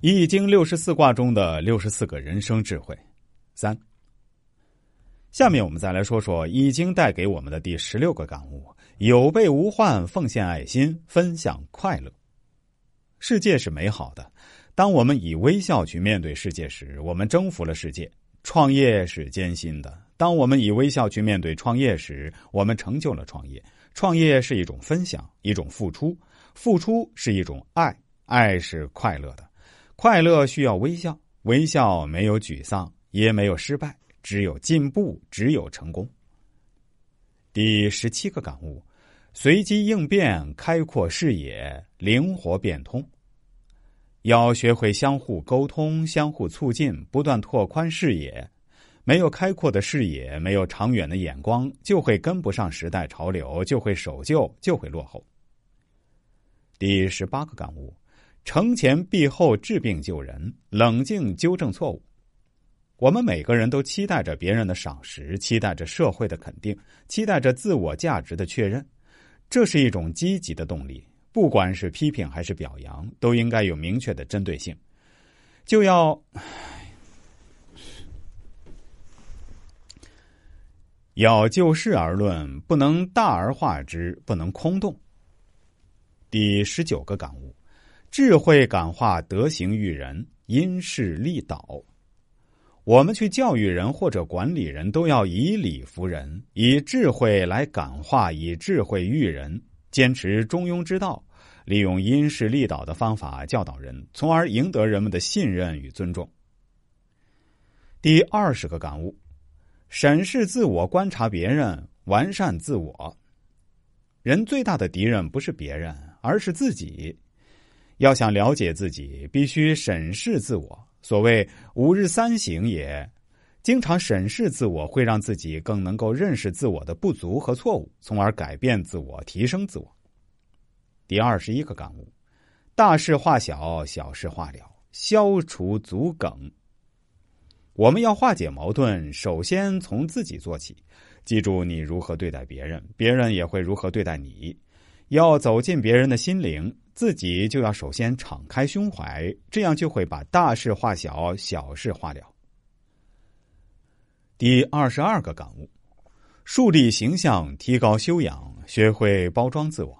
易经六十四卦中的六十四个人生智慧。三，下面我们再来说说易经带给我们的第十六个感悟：有备无患，奉献爱心，分享快乐。世界是美好的，当我们以微笑去面对世界时，我们征服了世界。创业是艰辛的，当我们以微笑去面对创业时，我们成就了创业。创业是一种分享，一种付出，付出是一种爱，爱是快乐的。快乐需要微笑，微笑没有沮丧，也没有失败，只有进步，只有成功。第十七个感悟：随机应变，开阔视野，灵活变通。要学会相互沟通，相互促进，不断拓宽视野。没有开阔的视野，没有长远的眼光，就会跟不上时代潮流，就会守旧，就会落后。第十八个感悟。承前避后治病救人，冷静纠正错误。我们每个人都期待着别人的赏识，期待着社会的肯定，期待着自我价值的确认。这是一种积极的动力。不管是批评还是表扬，都应该有明确的针对性。就要要就事而论，不能大而化之，不能空洞。第十九个感悟。智慧感化德行育人，因势利导。我们去教育人或者管理人都要以理服人，以智慧来感化，以智慧育人，坚持中庸之道，利用因势利导的方法教导人，从而赢得人们的信任与尊重。第二十个感悟：审视自我，观察别人，完善自我。人最大的敌人不是别人，而是自己。要想了解自己，必须审视自我。所谓“吾日三省”也，经常审视自我，会让自己更能够认识自我的不足和错误，从而改变自我，提升自我。第二十一个感悟：大事化小，小事化了，消除足梗。我们要化解矛盾，首先从自己做起。记住，你如何对待别人，别人也会如何对待你。要走进别人的心灵。自己就要首先敞开胸怀，这样就会把大事化小，小事化了。第二十二个感悟：树立形象，提高修养，学会包装自我。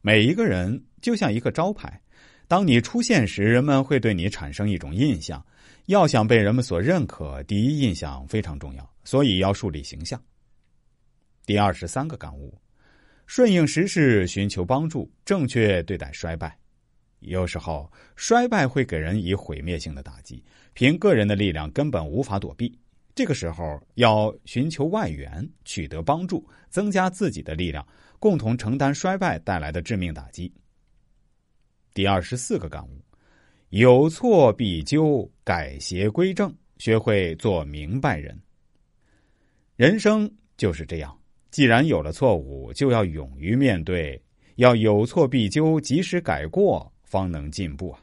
每一个人就像一个招牌，当你出现时，人们会对你产生一种印象。要想被人们所认可，第一印象非常重要，所以要树立形象。第二十三个感悟。顺应时势，寻求帮助，正确对待衰败。有时候，衰败会给人以毁灭性的打击，凭个人的力量根本无法躲避。这个时候，要寻求外援，取得帮助，增加自己的力量，共同承担衰败带来的致命打击。第二十四个感悟：有错必纠，改邪归正，学会做明白人。人生就是这样。既然有了错误，就要勇于面对，要有错必纠，及时改过，方能进步啊。